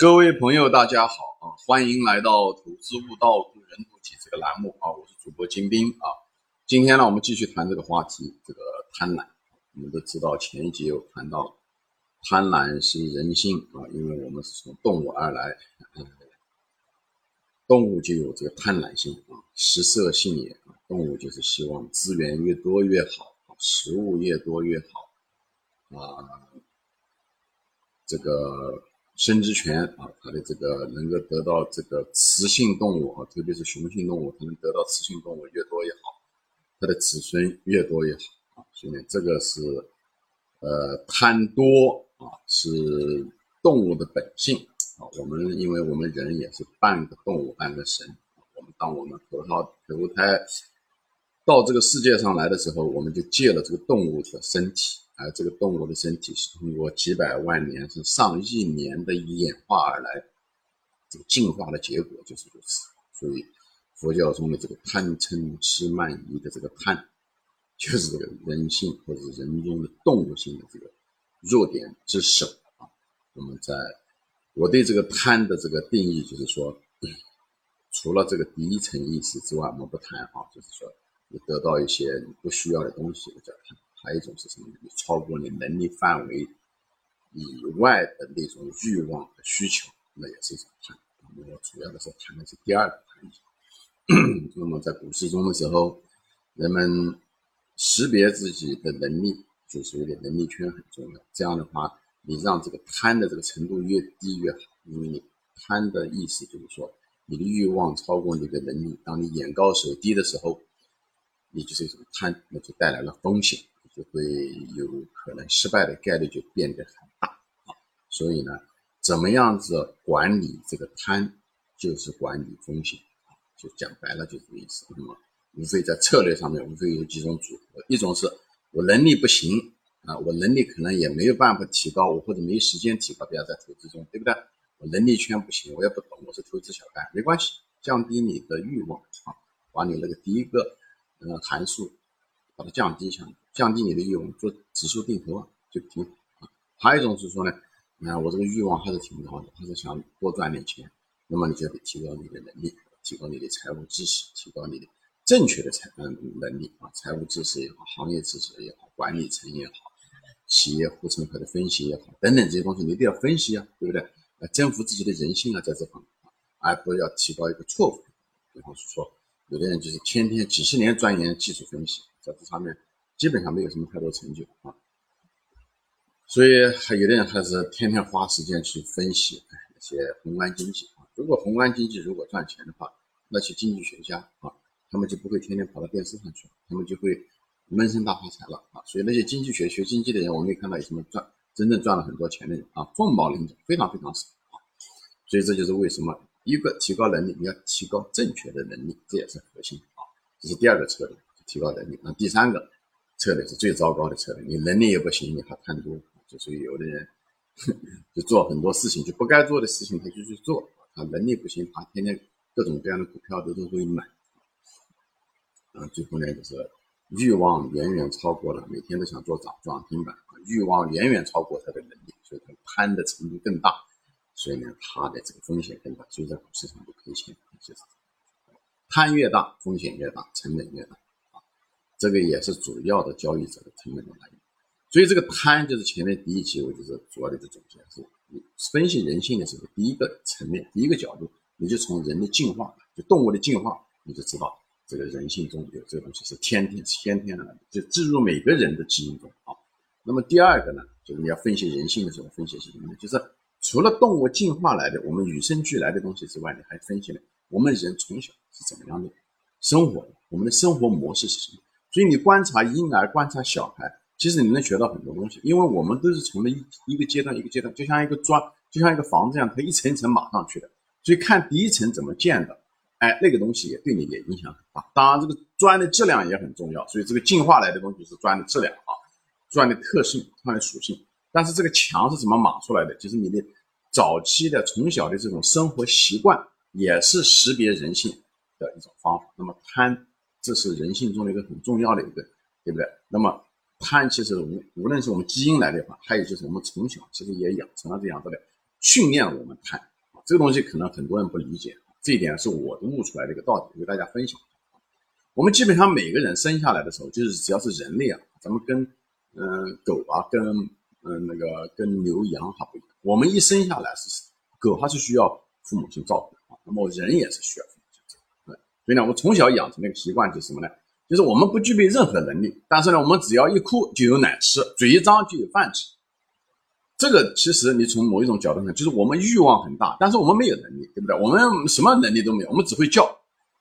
各位朋友，大家好啊！欢迎来到投资悟道人渡己这个栏目啊！我是主播金兵啊。今天呢，我们继续谈这个话题，这个贪婪。我们都知道前一集有谈到，贪婪是人性啊，因为我们是从动物而来，动物就有这个贪婪性啊，食色性也啊。动物就是希望资源越多越好，食物越多越好啊。这个。生殖权啊，它的这个能够得到这个雌性动物啊，特别是雄性动物，它能得到雌性动物越多越好，它的子孙越多越好啊。所以呢，这个是呃贪多啊，是动物的本性啊。我们因为我们人也是半个动物半个神，我们当我们投胎投胎到这个世界上来的时候，我们就借了这个动物的身体。而这个动物的身体是通过几百万年、是上亿年的演化而来，这个进化的结果就是如此。所以，佛教中的这个贪嗔痴慢疑的这个贪，就是这个人性或者人中的动物性的这个弱点之首啊。那么，在我对这个贪的这个定义，就是说，除了这个第一层意识之外，我们不谈啊，就是说，你得到一些你不需要的东西，叫贪。还有一种是什么？你超过你能力范围以外的那种欲望和需求，那也是一种贪。那么主要的是谈的是第二个贪。那么在股市中的时候，人们识别自己的能力，就是有点能力圈很重要。这样的话，你让这个贪的这个程度越低越好，因为你贪的意思就是说，你的欲望超过你的能力。当你眼高手低的时候，你就是一种贪，那就带来了风险。就会有可能失败的概率就变得很大啊，所以呢，怎么样子管理这个贪，就是管理风险啊，就讲白了就这个意思。那么，无非在策略上面，无非有几种组合，一种是我能力不行啊，我能力可能也没有办法提高，我或者没时间提高，不要在投资中，对不对？我能力圈不行，我也不懂，我是投资小白，没关系，降低你的欲望啊，把你那个第一个呃函数把它降低一下。降低你的欲望，做指数定投啊，就挺好啊。还有一种是说呢，啊，我这个欲望还是挺高的，还是想多赚点钱，那么你就得提高你的能力，提高你的财务知识，提高你的正确的财嗯能力啊，财务知识也好，行业知识也好，管理层也好，企业护城河的分析也好，等等这些东西你都要分析啊，对不对？呃，征服自己的人性啊，在这方面啊，而不要提高一个错误。比方说，有的人就是天天几十年钻研技术分析，在这上面。基本上没有什么太多成就啊，所以还有的人还是天天花时间去分析那些宏观经济啊。如果宏观经济如果赚钱的话，那些经济学家啊，他们就不会天天跑到电视上去了，他们就会闷声大发财了啊。所以那些经济学学经济的人，我没看到有什么赚真正赚了很多钱的人啊，凤毛麟角，非常非常少啊。所以这就是为什么一个提高能力，你要提高正确的能力，这也是核心啊。这是第二个策略，提高能力。那第三个。策略是最糟糕的策略，你能力也不行，你还贪多，就属于有的人就做很多事情就不该做的事情，他就去做。他能力不行，他天天各种各样的股票都都会买。啊，最后呢就是欲望远远超过了，每天都想做涨涨停板，欲望远远超过他的能力，所以他贪的程度更大，所以呢它的这个风险更大，所以在股市上就赔钱。就是贪越大，风险越大，成本越大啊。这个也是主要的交易者的成本的来源，所以这个贪就是前面第一期我就是主要的一个总结，是分析人性的时候，第一个层面，第一个角度，你就从人的进化，就动物的进化，你就知道这个人性中有这个东西是天天先天的，就植入每个人的基因中啊。那么第二个呢，就是你要分析人性的时候，分析是什么呢？就是除了动物进化来的，我们与生俱来的东西之外，你还分析了我们人从小是怎么样的生活，我们的生活模式是什么。所以你观察婴儿，观察小孩，其实你能学到很多东西，因为我们都是从那一一个阶段一个阶段，就像一个砖，就像一个房子一样，它一层一层码上去的。所以看第一层怎么建的，哎，那个东西也对你也影响很大。当然，这个砖的质量也很重要。所以这个进化来的东西是砖的质量啊，砖的特性、它的属性。但是这个墙是怎么码出来的？就是你的早期的从小的这种生活习惯，也是识别人性的一种方法。那么贪。这是人性中的一个很重要的一个，对不对？那么贪其实无无论是我们基因来的话，还有就是我们从小其实也养成了这样子的训练我们贪。这个东西可能很多人不理解，这一点是我悟出来的一个道理，给大家分享。我们基本上每个人生下来的时候，就是只要是人类啊，咱们跟嗯狗啊，跟嗯那个跟牛羊还不一样。我们一生下来是狗，它是需要父母亲照顾的啊，那么人也是需要父母亲照顾。所以呢，我从小养成那个习惯就是什么呢？就是我们不具备任何能力，但是呢，我们只要一哭就有奶吃，嘴一张就有饭吃。这个其实你从某一种角度上，就是我们欲望很大，但是我们没有能力，对不对？我们什么能力都没有，我们只会叫。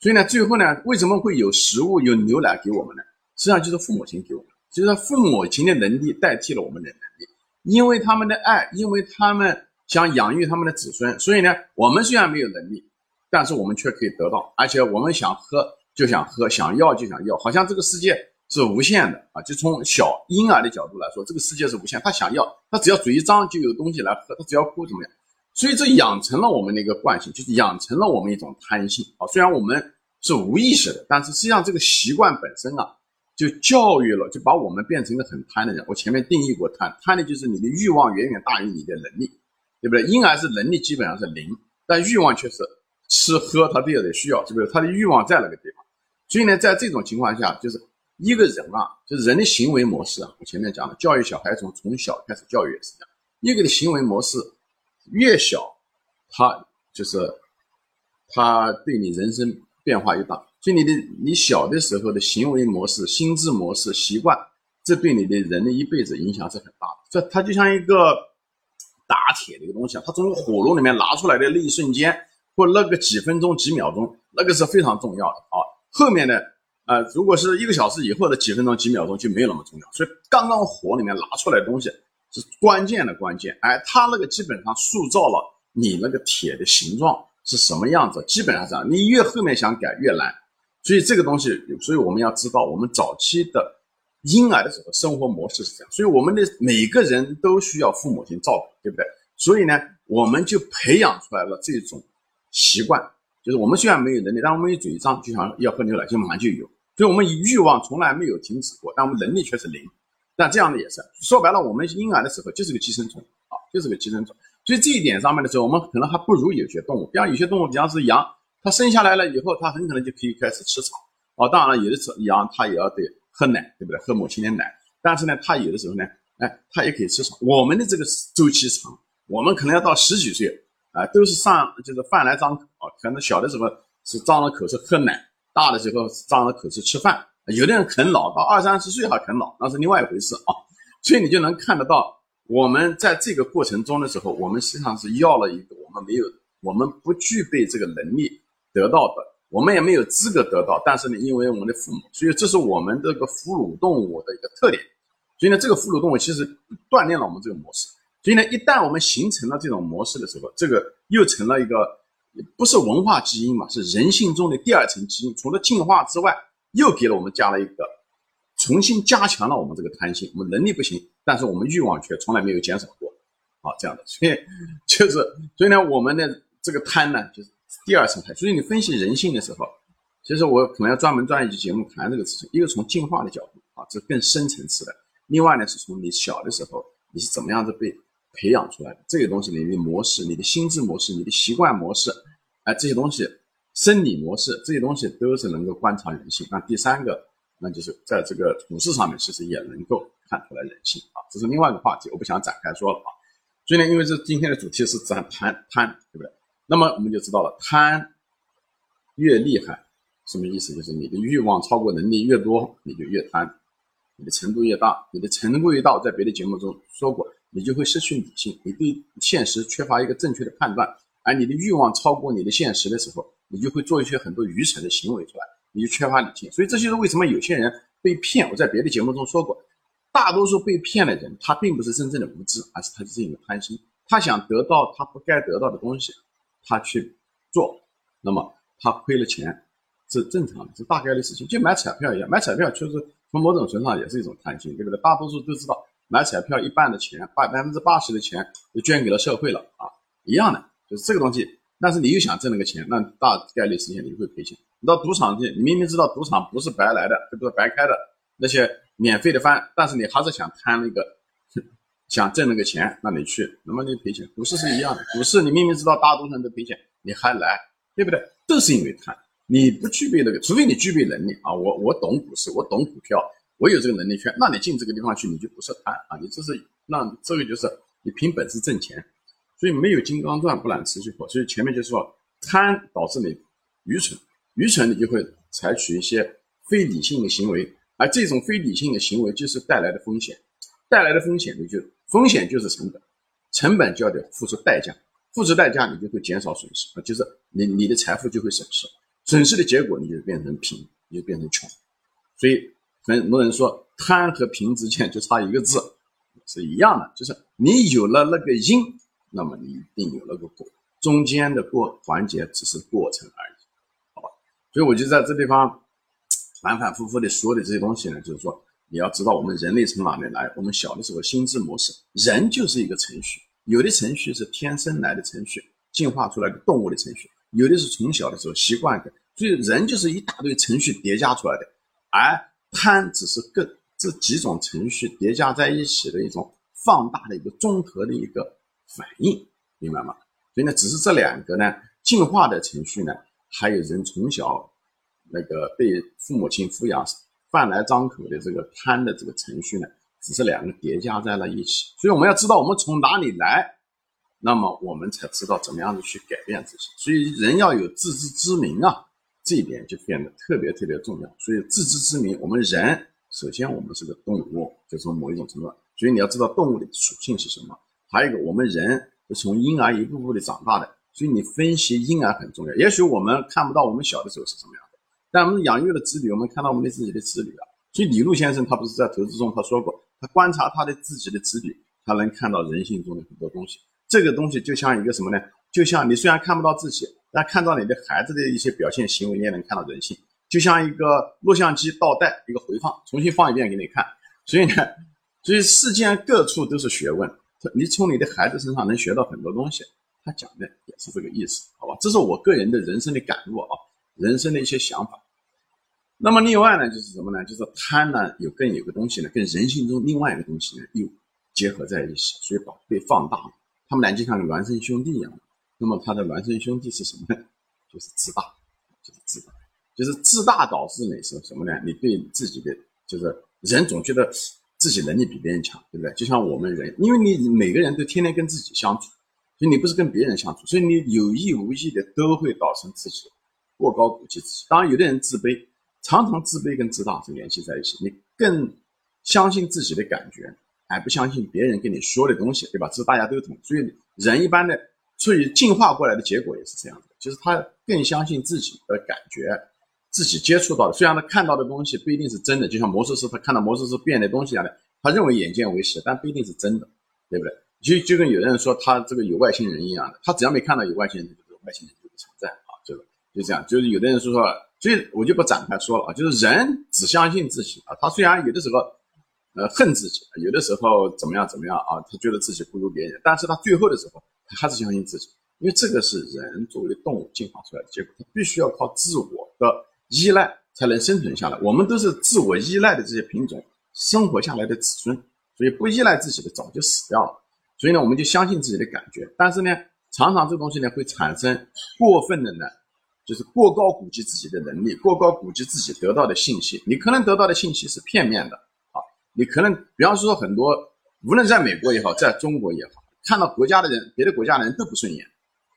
所以呢，最后呢，为什么会有食物、有牛奶给我们呢？实际上就是父母亲给我们，就是父母亲的能力代替了我们的能力，因为他们的爱，因为他们想养育他们的子孙，所以呢，我们虽然没有能力，但是我们却可以得到，而且我们想喝就想喝，想要就想要，好像这个世界是无限的啊！就从小婴儿的角度来说，这个世界是无限，他想要，他只要嘴一张就有东西来喝，他只要哭怎么样？所以这养成了我们的一个惯性，就是养成了我们一种贪性啊！虽然我们。是无意识的，但是实际上这个习惯本身啊，就教育了，就把我们变成一个很贪的人。我前面定义过贪，贪的就是你的欲望远远大于你的能力，对不对？婴儿是能力基本上是零，但欲望却是吃喝他都有的需要，是不是？他的欲望在那个地方。所以呢，在这种情况下，就是一个人啊，就是人的行为模式啊，我前面讲了，教育小孩从从小开始教育也是这样，一个的行为模式越小，他就是他对你人生。变化越大，所以你的你小的时候的行为模式、心智模式、习惯，这对你的人的一辈子影响是很大的。这它就像一个打铁的一个东西啊，它从火炉里面拿出来的那一瞬间，或那个几分钟、几秒钟，那个是非常重要的啊。后面的呃，如果是一个小时以后的几分钟、几秒钟就没有那么重要。所以刚刚火里面拿出来的东西是关键的关键，哎，它那个基本上塑造了你那个铁的形状。是什么样子？基本上这样，你越后面想改越难，所以这个东西，所以我们要知道，我们早期的婴儿的时候生活模式是这样，所以我们的每个人都需要父母亲照顾，对不对？所以呢，我们就培养出来了这种习惯，就是我们虽然没有能力，但我们一嘴张就想要喝牛奶，就马上就有，所以我们欲望从来没有停止过，但我们能力却是零。但这样的也是，说白了，我们婴儿的时候就是个寄生虫啊，就是个寄生虫。所以这一点上面的时候，我们可能还不如有些动物，比方有些动物，比方是羊，它生下来了以后，它很可能就可以开始吃草。哦，当然了，有的时候羊它也要得喝奶，对不对？喝母亲的奶。但是呢，它有的时候呢，哎，它也可以吃草。我们的这个周期长，我们可能要到十几岁啊，都是上就是饭来张口啊。可能小的时候是张了口是喝奶，大的时候是张了口是吃饭。有的人啃老到二三十岁还啃老，那是另外一回事啊。所以你就能看得到。我们在这个过程中的时候，我们实际上是要了一个我们没有、我们不具备这个能力得到的，我们也没有资格得到。但是呢，因为我们的父母，所以这是我们这个哺乳动物的一个特点。所以呢，这个哺乳动物其实锻炼了我们这个模式。所以呢，一旦我们形成了这种模式的时候，这个又成了一个不是文化基因嘛，是人性中的第二层基因。除了进化之外，又给了我们加了一个。重新加强了我们这个贪心，我们能力不行，但是我们欲望却从来没有减少过，啊，这样的，所以就是，所以呢，我们的这个贪呢，就是第二层态。所以你分析人性的时候，其实我可能要专门专一期节目谈这个事情。一个从进化的角度啊，这更深层次的；另外呢，是从你小的时候你是怎么样子被培养出来的这个东西，你的模式、你的心智模式、你的习惯模式，哎，这些东西，生理模式这些东西都是能够观察人性。那第三个。那就是在这个股市上面，其实也能够看出来人性啊，这是另外一个话题，我不想展开说了啊。所以呢，因为这今天的主题是讲贪贪，对不对？那么我们就知道了，贪越厉害，什么意思？就是你的欲望超过能力越多，你就越贪，你的程度越大，你的程度越大，在别的节目中说过，你就会失去理性，你对现实缺乏一个正确的判断，而你的欲望超过你的现实的时候，你就会做一些很多愚蠢的行为出来。你就缺乏理性，所以这就是为什么有些人被骗。我在别的节目中说过，大多数被骗的人，他并不是真正的无知，而是他是一个贪心，他想得到他不该得到的东西，他去做，那么他亏了钱是正常的，是大概率事情，就买彩票一样，买彩票确实从某种程度上也是一种贪心，对不对？大多数都知道，买彩票一半的钱，把百分之八十的钱就捐给了社会了啊，一样的，就是这个东西。但是你又想挣那个钱，那大概率事情你会赔钱。你到赌场去，你明明知道赌场不是白来的，这不是？白开的那些免费的饭，但是你还是想贪那个想挣那个钱，那你去，那么你赔钱。股市是一样的，股市你明明知道大多数人都赔钱，你还来，对不对？都是因为贪，你不具备那个，除非你具备能力啊，我我懂股市，我懂股票，我有这个能力圈，那你进这个地方去，你就不是贪啊，你这是那这个就是你凭本事挣钱，所以没有金刚钻不揽瓷器活，所以前面就说贪导致你愚蠢，愚蠢你就会采取一些非理性的行为，而这种非理性的行为就是带来的风险。带来的风险，你就风险就是成本，成本就要得付出代价，付出代价你就会减少损失啊，就是你你的财富就会损失，损失的结果你就变成贫，你就变成穷，所以很多人说贪和贫之间就差一个字，是一样的，就是你有了那个因，那么你一定有那个果，中间的过环节只是过程而已，好吧？所以我就在这地方反反复复的说的这些东西呢，就是说。你要知道，我们人类从哪里来？我们小的时候心智模式，人就是一个程序，有的程序是天生来的程序，进化出来的动物的程序，有的是从小的时候习惯的，所以人就是一大堆程序叠加出来的，而贪只是更这几种程序叠加在一起的一种放大的一个综合的一个反应，明白吗？所以呢，只是这两个呢进化的程序呢，还有人从小那个被父母亲抚养。饭来张口的这个贪的这个程序呢，只是两个叠加在了一起，所以我们要知道我们从哪里来，那么我们才知道怎么样子去改变自己。所以人要有自知之明啊，这一点就变得特别特别重要。所以自知之明，我们人首先我们是个动物，就从某一种程度，所以你要知道动物的属性是什么。还有一个，我们人是从婴儿一步步的长大的，所以你分析婴儿很重要。也许我们看不到我们小的时候是什么样。但我们养育了子女，我们看到我们的自己的子女啊。所以李路先生他不是在投资中他说过，他观察他的自己的子女，他能看到人性中的很多东西。这个东西就像一个什么呢？就像你虽然看不到自己，但看到你的孩子的一些表现行为，你也能看到人性。就像一个录像机倒带一个回放，重新放一遍给你看。所以呢，所以世间各处都是学问。你从你的孩子身上能学到很多东西。他讲的也是这个意思，好吧？这是我个人的人生的感悟啊，人生的一些想法。那么另外呢，就是什么呢？就是贪呢，有更有个东西呢，跟人性中另外一个东西呢，又结合在一起，所以把被放大了。他们俩就像孪生兄弟一样。那么他的孪生兄弟是什么呢？就是自大，就是自大，就是自大导致你是什么呢？你对自己的就是人总觉得自己能力比别人强，对不对？就像我们人，因为你每个人都天天跟自己相处，所以你不是跟别人相处，所以你有意无意的都会导成自己过高估计自己。当然，有的人自卑。常常自卑跟自大是联系在一起，你更相信自己的感觉，而不相信别人跟你说的东西，对吧？这是大家都懂。所以人一般的，所以进化过来的结果也是这样的，就是他更相信自己的感觉，自己接触到的，虽然他看到的东西不一定是真的，就像魔术师他看到魔术师变的东西一样的，他认为眼见为实，但不一定是真的，对不对？就就跟有的人说他这个有外星人一样的，他只要没看到有外星人，这个外星人就不存在啊，就就这样，就是有的人说说。所以我就不展开说了啊，就是人只相信自己啊，他虽然有的时候，呃，恨自己，有的时候怎么样怎么样啊，他觉得自己不如别人，但是他最后的时候，他还是相信自己，因为这个是人作为动物进化出来的结果，他必须要靠自我的依赖才能生存下来。我们都是自我依赖的这些品种生活下来的子孙，所以不依赖自己的早就死掉了。所以呢，我们就相信自己的感觉，但是呢，常常这东西呢会产生过分的呢。就是过高估计自己的能力，过高估计自己得到的信息。你可能得到的信息是片面的啊，你可能，比方说很多，无论在美国也好，在中国也好，看到国家的人，别的国家的人都不顺眼。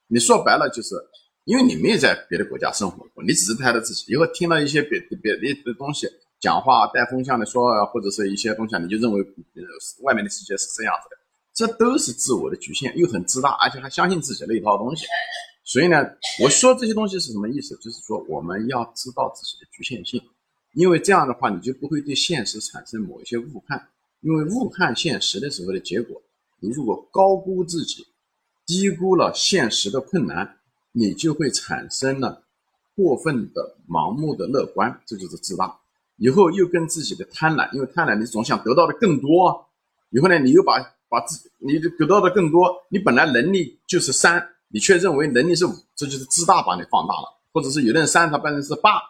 你说白了就是，因为你没有在别的国家生活过，你只是拍了自己，以后听到一些别别的的东西，讲话带风向的说，或者是一些东西，你就认为外面的世界是这样子的，这都是自我的局限，又很自大，而且还相信自己那一套东西。所以呢，我说这些东西是什么意思？就是说我们要知道自己的局限性，因为这样的话你就不会对现实产生某一些误判。因为误判现实的时候的结果，你如果高估自己，低估了现实的困难，你就会产生了过分的盲目的乐观，这就是自大。以后又跟自己的贪婪，因为贪婪你总想得到的更多，以后呢你又把把自己你得到的更多，你本来能力就是三。你却认为能力是五，这就是自大把你放大了，或者是有的人三，他变成是八，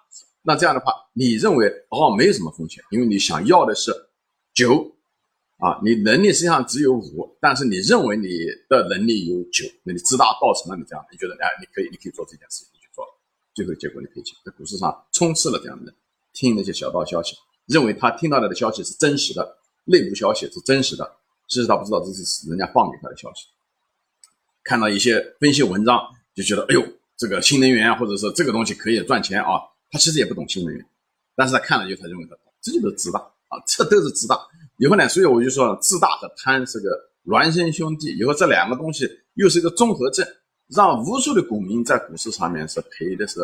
那这样的话，你认为哦没有什么风险，因为你想要的是九，啊，你能力实际上只有五，但是你认为你的能力有九，那你自大造成了你这样，你觉得哎，你可以，你可以做这件事情，你去做了，最后结果你赔钱。在股市上充斥了这样的，听那些小道消息，认为他听到的的消息是真实的，内部消息是真实的，其实他不知道这是人家放给他的消息。看到一些分析文章，就觉得哎呦，这个新能源或者是这个东西可以赚钱啊，他其实也不懂新能源，但是他看了以后，他认为他，这就是自大啊，这都是自大。以后呢，所以我就说，自大和贪是个孪生兄弟。以后这两个东西又是一个综合症，让无数的股民在股市上面是赔的是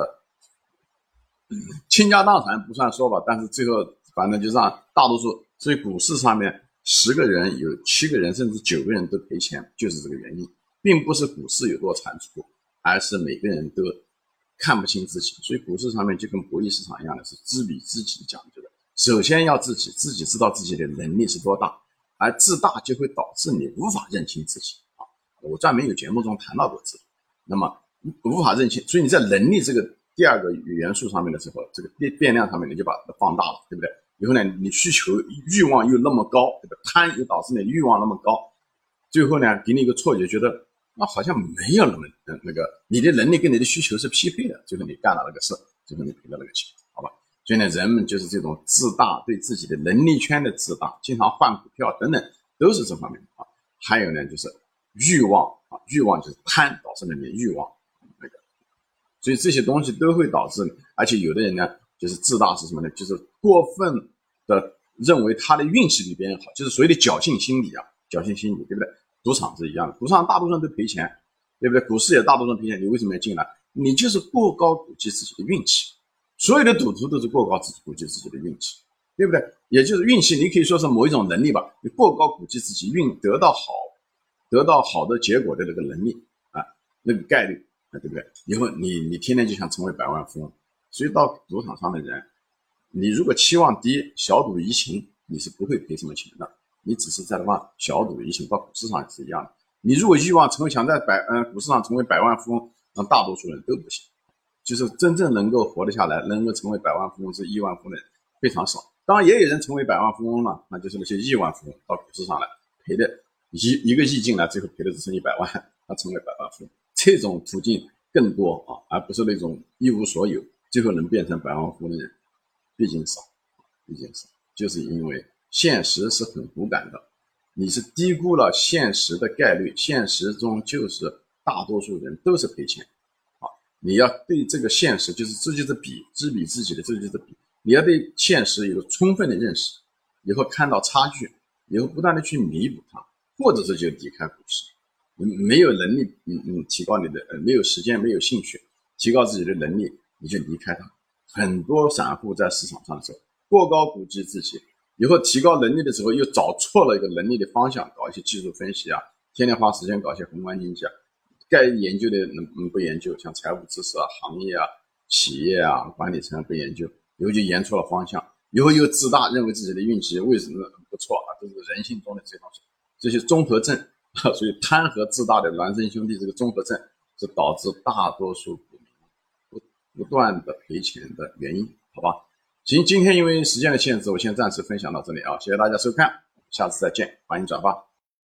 倾家荡产不算说吧，但是最后反正就让大多数。所以股市上面十个人有七个人甚至九个人都赔钱，就是这个原因，并不是股市有多残酷，而是每个人都看不清自己。所以股市上面就跟博弈市场一样的是知彼知己讲究的。首先要自己自己知道自己的能力是多大，而自大就会导致你无法认清自己啊！我专门有节目中谈到过这，那么无法认清，所以你在能力这个第二个元素上面的时候，这个变变量上面你就把它放大了，对不对？以后呢，你需求欲望又那么高，这个贪又导致你欲望那么高，最后呢，给你一个错觉，觉得那好像没有那么那个你的能力跟你的需求是匹配的，最后你干了那个事，最后你赔了那个钱。好吧所以呢，人们就是这种自大，对自己的能力圈的自大，经常换股票等等，都是这方面的啊。还有呢，就是欲望啊，欲望就是贪导致的你的欲望那个。所以这些东西都会导致，而且有的人呢，就是自大是什么呢？就是过分的认为他的运气比别人好，就是所谓的侥幸心理啊，侥幸心理，对不对？赌场是一样的，赌场大部分都赔钱，对不对？股市也大部分赔钱，你为什么要进来？你就是过高估计自己的运气。所有的赌徒都是过高自己估计自己的运气，对不对？也就是运气，你可以说是某一种能力吧。你过高估计自己运得到好，得到好的结果的那个能力啊，那个概率啊，对不对？以后你你天天就想成为百万富翁，所以到赌场上的人，你如果期望低，小赌怡情，你是不会赔什么钱的。你只是在往小赌怡情，到股市上也是一样的。你如果欲望成为想在百嗯股市上成为百万富翁，那大多数人都不行。就是真正能够活得下来，能够成为百万富翁是亿万富翁的人非常少。当然也有人成为百万富翁了，那就是那些亿万富翁到股市上来赔的，一一个亿进来，最后赔的只剩一百万，他成为百万富翁。这种途径更多啊，而不是那种一无所有，最后能变成百万富翁的人，毕竟少，毕竟少。就是因为现实是很骨感的，你是低估了现实的概率，现实中就是大多数人都是赔钱。你要对这个现实，就是这就是比知彼知己的，这就是比。你要对现实有个充分的认识，以后看到差距，以后不断的去弥补它，或者是就离开股市。你没有能力，嗯嗯，提高你的呃，没有时间，没有兴趣，提高自己的能力，你就离开它。很多散户在市场上的时候，过高估计自己，以后提高能力的时候又找错了一个能力的方向，搞一些技术分析啊，天天花时间搞一些宏观经济啊。该研究的能不研究，像财务知识啊、行业啊、企业啊、管理层不研究，以后就研错了方向，以后又自大，认为自己的运气为什么不错啊？这是人性中的这些东西，这些综合症啊，所以贪和自大的孪生兄弟这个综合症，是导致大多数股民不不断的赔钱的原因，好吧？行，今天因为时间的限制，我先暂时分享到这里啊，谢谢大家收看，下次再见，欢迎转发。